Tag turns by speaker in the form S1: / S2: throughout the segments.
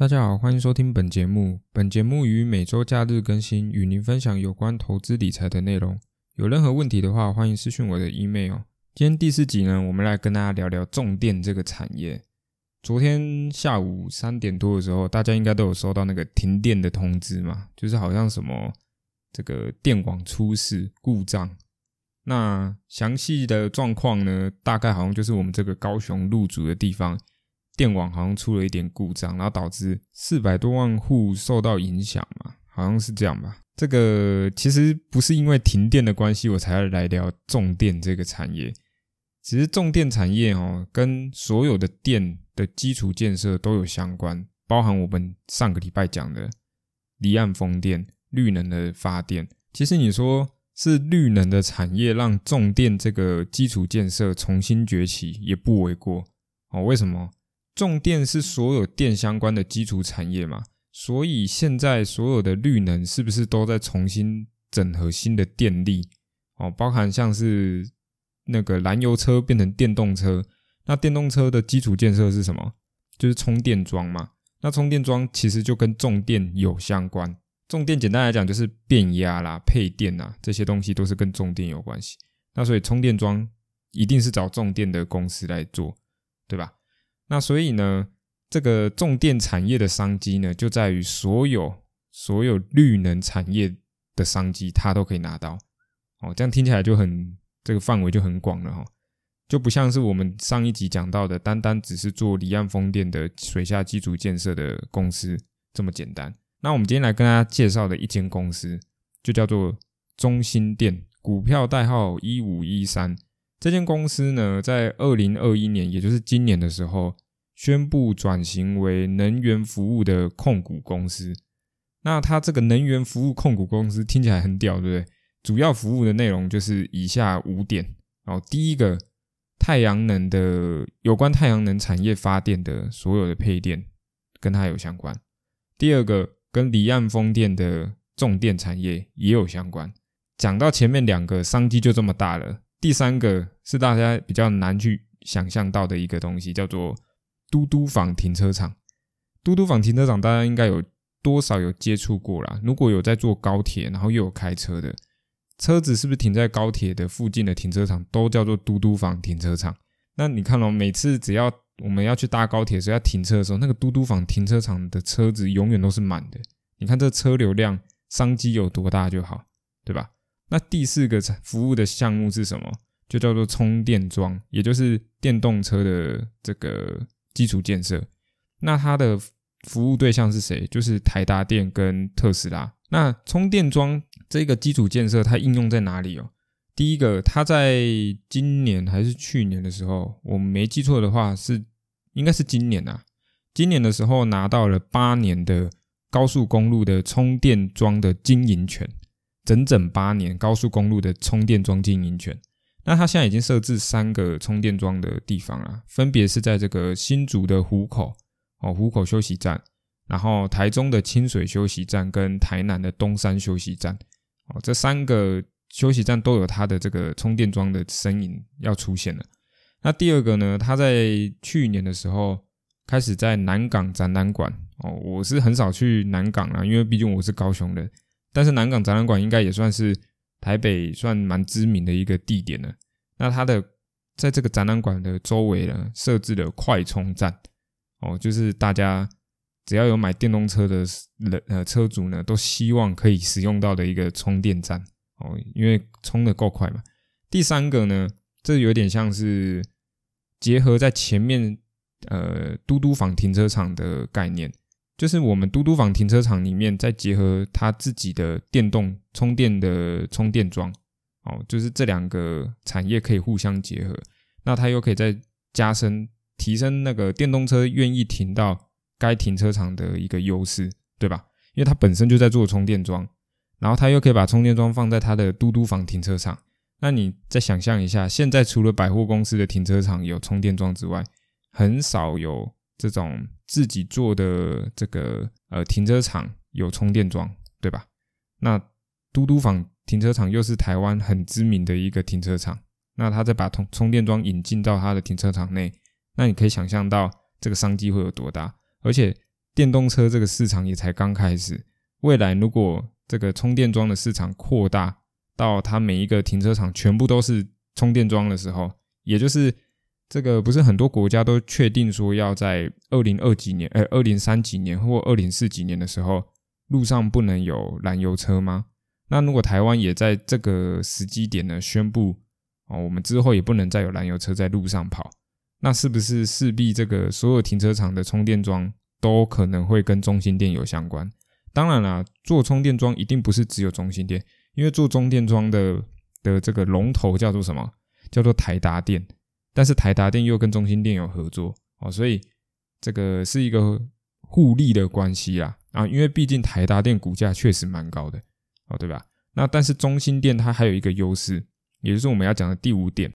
S1: 大家好，欢迎收听本节目。本节目于每周假日更新，与您分享有关投资理财的内容。有任何问题的话，欢迎私讯我的 email。今天第四集呢，我们来跟大家聊聊重电这个产业。昨天下午三点多的时候，大家应该都有收到那个停电的通知嘛，就是好像什么这个电网出事故障。那详细的状况呢，大概好像就是我们这个高雄入主的地方。电网好像出了一点故障，然后导致四百多万户受到影响嘛，好像是这样吧。这个其实不是因为停电的关系，我才来聊重电这个产业。其实重电产业哦，跟所有的电的基础建设都有相关，包含我们上个礼拜讲的离岸风电、绿能的发电。其实你说是绿能的产业让重电这个基础建设重新崛起，也不为过哦。为什么？重电是所有电相关的基础产业嘛，所以现在所有的绿能是不是都在重新整合新的电力？哦，包含像是那个燃油车变成电动车，那电动车的基础建设是什么？就是充电桩嘛。那充电桩其实就跟重电有相关。重电简单来讲就是变压啦、配电啦这些东西都是跟重电有关系。那所以充电桩一定是找重电的公司来做，对吧？那所以呢，这个重电产业的商机呢，就在于所有所有绿能产业的商机，它都可以拿到。哦，这样听起来就很这个范围就很广了哈，就不像是我们上一集讲到的，单单只是做离岸风电的水下基础建设的公司这么简单。那我们今天来跟大家介绍的一间公司，就叫做中心电，股票代号一五一三。这间公司呢，在二零二一年，也就是今年的时候，宣布转型为能源服务的控股公司。那它这个能源服务控股公司听起来很屌，对不对？主要服务的内容就是以下五点。哦，第一个，太阳能的有关太阳能产业发电的所有的配电，跟它有相关。第二个，跟离岸风电的重电产业也有相关。讲到前面两个商机就这么大了。第三个是大家比较难去想象到的一个东西，叫做嘟嘟房停车场。嘟嘟房停车场大家应该有多少有接触过啦？如果有在坐高铁，然后又有开车的车子，是不是停在高铁的附近的停车场都叫做嘟嘟房停车场？那你看哦，每次只要我们要去搭高铁时要停车的时候，那个嘟嘟房停车场的车子永远都是满的。你看这车流量商机有多大就好，对吧？那第四个服务的项目是什么？就叫做充电桩，也就是电动车的这个基础建设。那它的服务对象是谁？就是台达电跟特斯拉。那充电桩这个基础建设，它应用在哪里哦？第一个，它在今年还是去年的时候，我没记错的话，是应该是今年啊。今年的时候拿到了八年的高速公路的充电桩的经营权。整整八年高速公路的充电桩经营权，那他现在已经设置三个充电桩的地方啊，分别是在这个新竹的湖口哦，湖口休息站，然后台中的清水休息站跟台南的东山休息站哦，这三个休息站都有它的这个充电桩的身影要出现了。那第二个呢，它在去年的时候开始在南港展览馆哦，我是很少去南港啊，因为毕竟我是高雄人。但是南港展览馆应该也算是台北算蛮知名的一个地点了。那它的在这个展览馆的周围呢，设置了快充站哦，就是大家只要有买电动车的人呃车主呢，都希望可以使用到的一个充电站哦，因为充的够快嘛。第三个呢，这有点像是结合在前面呃嘟嘟房停车场的概念。就是我们嘟嘟房停车场里面，再结合它自己的电动充电的充电桩，哦，就是这两个产业可以互相结合，那它又可以再加深提升那个电动车愿意停到该停车场的一个优势，对吧？因为它本身就在做充电桩，然后它又可以把充电桩放在它的嘟嘟房停车场，那你再想象一下，现在除了百货公司的停车场有充电桩之外，很少有。这种自己做的这个呃停车场有充电桩，对吧？那嘟嘟房停车场又是台湾很知名的一个停车场，那他再把充充电桩引进到他的停车场内，那你可以想象到这个商机会有多大。而且电动车这个市场也才刚开始。未来如果这个充电桩的市场扩大到它每一个停车场全部都是充电桩的时候，也就是这个不是很多国家都确定说要在二零二几年，呃，二零三几年或二零四几年的时候，路上不能有燃油车吗？那如果台湾也在这个时机点呢宣布哦，我们之后也不能再有燃油车在路上跑，那是不是势必这个所有停车场的充电桩都可能会跟中心店有相关？当然啦，做充电桩一定不是只有中心店，因为做充电桩的的这个龙头叫做什么？叫做台达电。但是台达电又跟中心店有合作哦，所以这个是一个互利的关系啦啊，因为毕竟台达电股价确实蛮高的。哦，对吧？那但是中心店它还有一个优势，也就是我们要讲的第五点，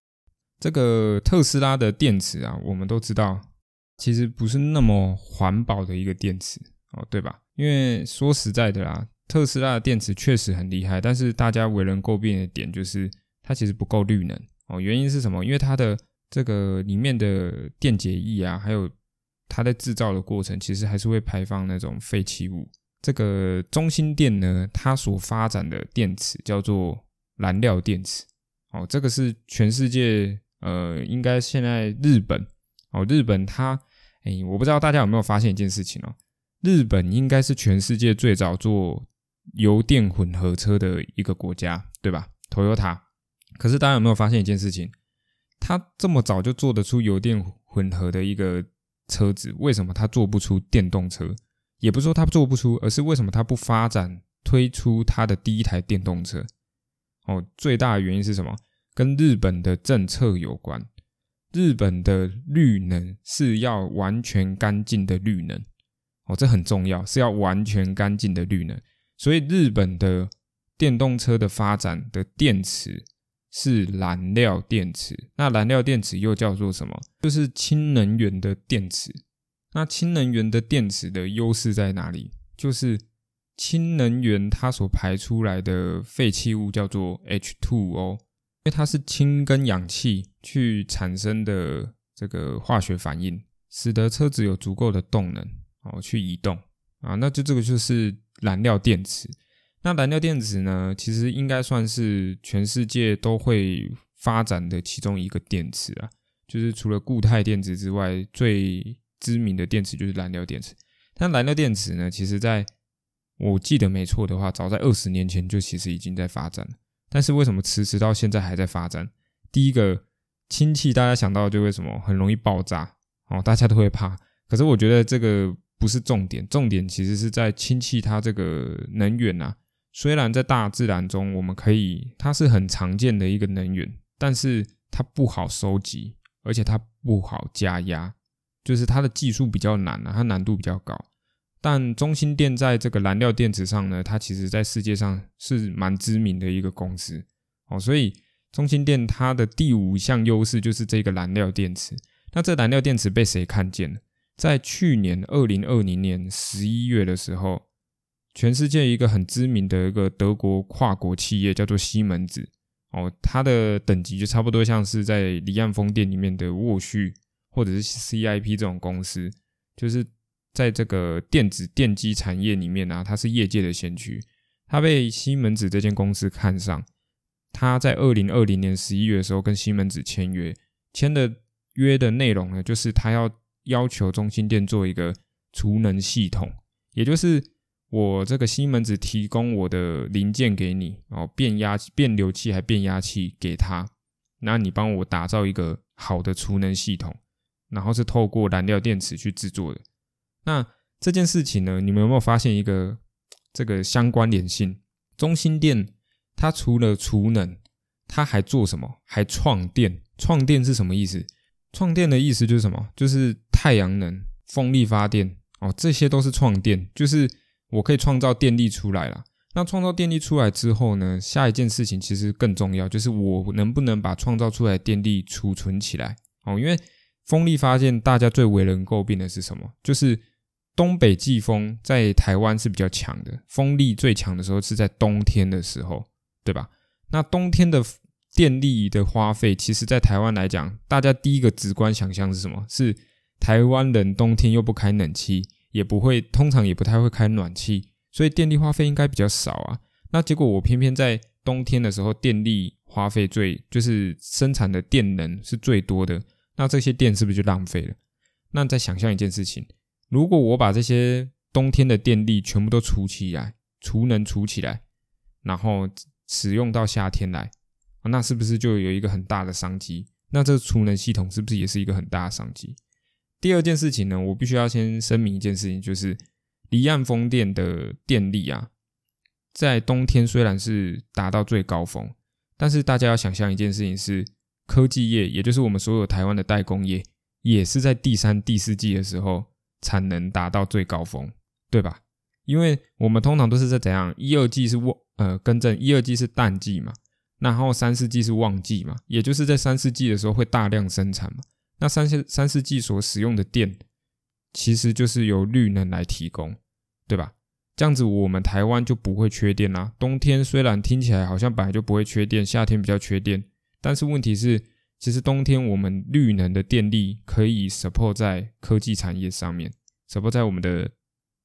S1: 这个特斯拉的电池啊，我们都知道，其实不是那么环保的一个电池哦，对吧？因为说实在的啦，特斯拉的电池确实很厉害，但是大家为人诟病的点就是它其实不够绿能哦。原因是什么？因为它的这个里面的电解液啊，还有它在制造的过程，其实还是会排放那种废弃物。这个中心电呢，它所发展的电池叫做燃料电池。哦，这个是全世界，呃，应该现在日本，哦，日本它，哎，我不知道大家有没有发现一件事情哦，日本应该是全世界最早做油电混合车的一个国家，对吧？Toyota。可是大家有没有发现一件事情？他这么早就做得出油电混合的一个车子，为什么他做不出电动车？也不是说他做不出，而是为什么他不发展推出他的第一台电动车？哦，最大的原因是什么？跟日本的政策有关。日本的绿能是要完全干净的绿能，哦，这很重要，是要完全干净的绿能。所以日本的电动车的发展的电池是燃料电池。那燃料电池又叫做什么？就是氢能源的电池。那氢能源的电池的优势在哪里？就是氢能源它所排出来的废弃物叫做 H2O，因为它是氢跟氧气去产生的这个化学反应，使得车子有足够的动能哦去移动啊。那就这个就是燃料电池。那燃料电池呢，其实应该算是全世界都会发展的其中一个电池啊，就是除了固态电池之外最。知名的电池就是燃料电池，但燃料电池呢，其实在我记得没错的话，早在二十年前就其实已经在发展了。但是为什么迟迟到现在还在发展？第一个氢气，大家想到就为什么很容易爆炸哦，大家都会怕。可是我觉得这个不是重点，重点其实是在氢气它这个能源啊。虽然在大自然中我们可以，它是很常见的一个能源，但是它不好收集，而且它不好加压。就是它的技术比较难啊，它难度比较高。但中心电在这个燃料电池上呢，它其实在世界上是蛮知名的一个公司哦。所以中心电它的第五项优势就是这个燃料电池。那这燃料电池被谁看见了？在去年二零二零年十一月的时候，全世界一个很知名的一个德国跨国企业叫做西门子哦，它的等级就差不多像是在离岸风电里面的沃旭。或者是 CIP 这种公司，就是在这个电子电机产业里面啊，它是业界的先驱。它被西门子这间公司看上，他在二零二零年十一月的时候跟西门子签约，签的约的内容呢，就是他要要求中心店做一个储能系统，也就是我这个西门子提供我的零件给你，哦，变压变流器还变压器给他，那你帮我打造一个好的储能系统。然后是透过燃料电池去制作的。那这件事情呢，你们有没有发现一个这个相关联性？中心电它除了储能，它还做什么？还创电。创电是什么意思？创电的意思就是什么？就是太阳能、风力发电哦，这些都是创电，就是我可以创造电力出来了。那创造电力出来之后呢，下一件事情其实更重要，就是我能不能把创造出来的电力储存起来哦，因为。风力发电，大家最为人诟病的是什么？就是东北季风在台湾是比较强的，风力最强的时候是在冬天的时候，对吧？那冬天的电力的花费，其实在台湾来讲，大家第一个直观想象是什么？是台湾人冬天又不开冷气，也不会，通常也不太会开暖气，所以电力花费应该比较少啊。那结果我偏偏在冬天的时候，电力花费最就是生产的电能是最多的，那这些电是不是就浪费了？那再想象一件事情，如果我把这些冬天的电力全部都储起来，储能储起来，然后使用到夏天来，那是不是就有一个很大的商机？那这个储能系统是不是也是一个很大的商机？第二件事情呢，我必须要先声明一件事情，就是离岸风电的电力啊，在冬天虽然是达到最高峰，但是大家要想象一件事情是，科技业，也就是我们所有台湾的代工业，也是在第三、第四季的时候产能达到最高峰，对吧？因为我们通常都是在怎样，一二季是旺，呃，更正，一二季是淡季嘛。然后三四季是旺季嘛，也就是在三四季的时候会大量生产嘛。那三四三四季所使用的电，其实就是由绿能来提供，对吧？这样子我们台湾就不会缺电啦。冬天虽然听起来好像本来就不会缺电，夏天比较缺电，但是问题是，其实冬天我们绿能的电力可以 support 在科技产业上面，support 在我们的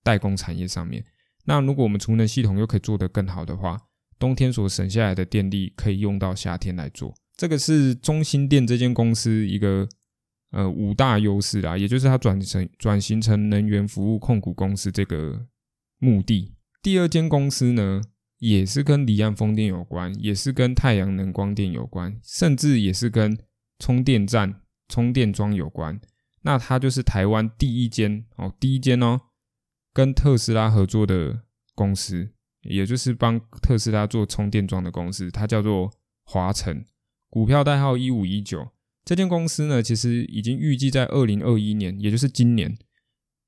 S1: 代工产业上面。那如果我们储能系统又可以做得更好的话，冬天所省下来的电力可以用到夏天来做，这个是中心电这间公司一个呃五大优势啦，也就是它转成转型成能源服务控股公司这个目的。第二间公司呢，也是跟离岸风电有关，也是跟太阳能光电有关，甚至也是跟充电站、充电桩有关。那它就是台湾第一间哦，第一间哦，跟特斯拉合作的公司。也就是帮特斯拉做充电桩的公司，它叫做华晨，股票代号一五一九。这间公司呢，其实已经预计在二零二一年，也就是今年，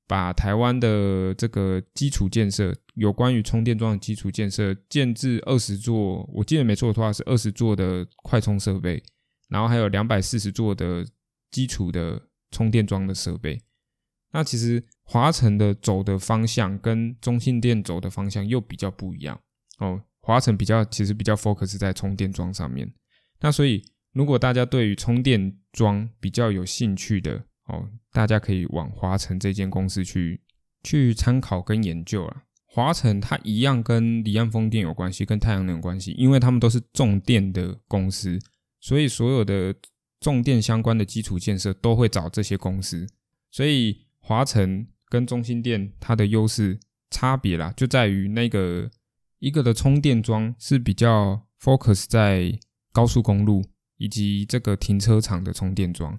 S1: 把台湾的这个基础建设，有关于充电桩的基础建设，建制二十座，我记得没错的话是二十座的快充设备，然后还有两百四十座的基础的充电桩的设备。那其实。华晨的走的方向跟中信电走的方向又比较不一样哦。华晨比较其实比较 focus 在充电桩上面。那所以如果大家对于充电桩比较有兴趣的哦，大家可以往华晨这间公司去去参考跟研究啊。华晨它一样跟离岸风电有关系，跟太阳能有关系，因为他们都是重电的公司，所以所有的重电相关的基础建设都会找这些公司。所以华晨。跟中心电它的优势差别啦，就在于那个一个的充电桩是比较 focus 在高速公路以及这个停车场的充电桩，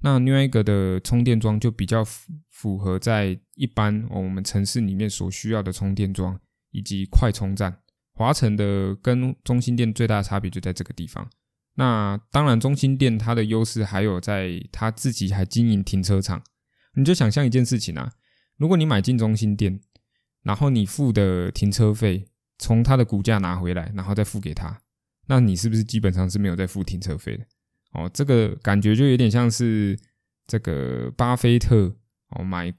S1: 那另外一个的充电桩就比较符符合在一般我们城市里面所需要的充电桩以及快充站。华晨的跟中心店最大的差别就在这个地方。那当然，中心店它的优势还有在它自己还经营停车场，你就想象一件事情啊。如果你买进中心店，然后你付的停车费从它的股价拿回来，然后再付给他，那你是不是基本上是没有在付停车费的？哦，这个感觉就有点像是这个巴菲特哦买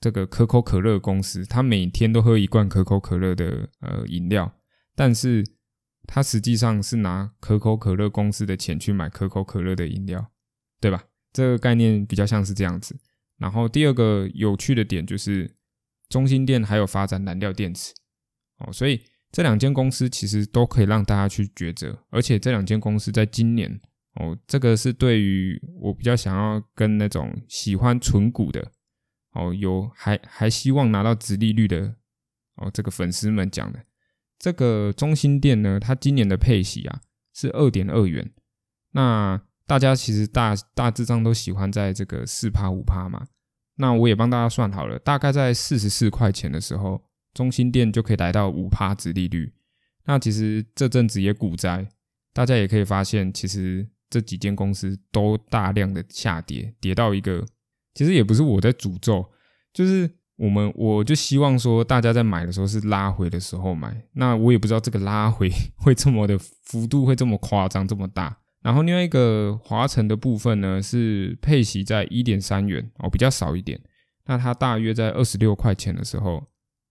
S1: 这个可口可乐公司，他每天都喝一罐可口可乐的呃饮料，但是他实际上是拿可口可乐公司的钱去买可口可乐的饮料，对吧？这个概念比较像是这样子。然后第二个有趣的点就是，中心电还有发展燃料电池哦，所以这两间公司其实都可以让大家去抉择，而且这两间公司在今年哦，这个是对于我比较想要跟那种喜欢纯股的哦，有还还希望拿到直利率的哦，这个粉丝们讲的，这个中心店呢，它今年的配息啊是二点二元，那。大家其实大大致上都喜欢在这个四趴五趴嘛，那我也帮大家算好了，大概在四十四块钱的时候，中心店就可以来到五趴值利率。那其实这阵子也股灾，大家也可以发现，其实这几间公司都大量的下跌，跌到一个，其实也不是我在诅咒，就是我们我就希望说，大家在买的时候是拉回的时候买。那我也不知道这个拉回 会这么的幅度会这么夸张这么大。然后另外一个华晨的部分呢，是配息在一点三元哦，比较少一点。那它大约在二十六块钱的时候，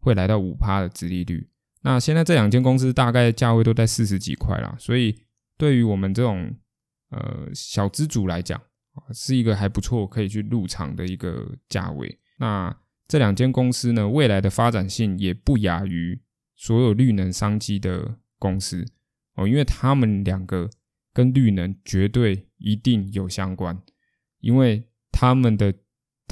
S1: 会来到五趴的殖利率。那现在这两间公司大概价位都在四十几块啦，所以对于我们这种呃小资主来讲，是一个还不错可以去入场的一个价位。那这两间公司呢，未来的发展性也不亚于所有绿能商机的公司哦，因为他们两个跟绿能绝对一定有相关，因为他们的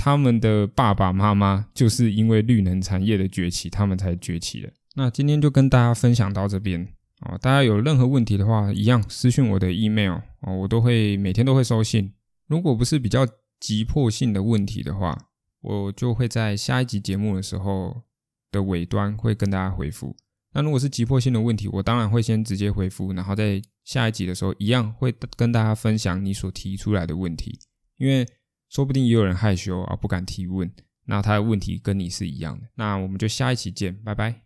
S1: 他们的爸爸妈妈就是因为绿能产业的崛起，他们才崛起的。那今天就跟大家分享到这边哦，大家有任何问题的话，一样私信我的 email 哦，我都会每天都会收信。如果不是比较急迫性的问题的话，我就会在下一集节目的时候的尾端会跟大家回复。那如果是急迫性的问题，我当然会先直接回复，然后在下一集的时候一样会跟大家分享你所提出来的问题，因为说不定也有人害羞而不敢提问，那他的问题跟你是一样的。那我们就下一期见，拜拜。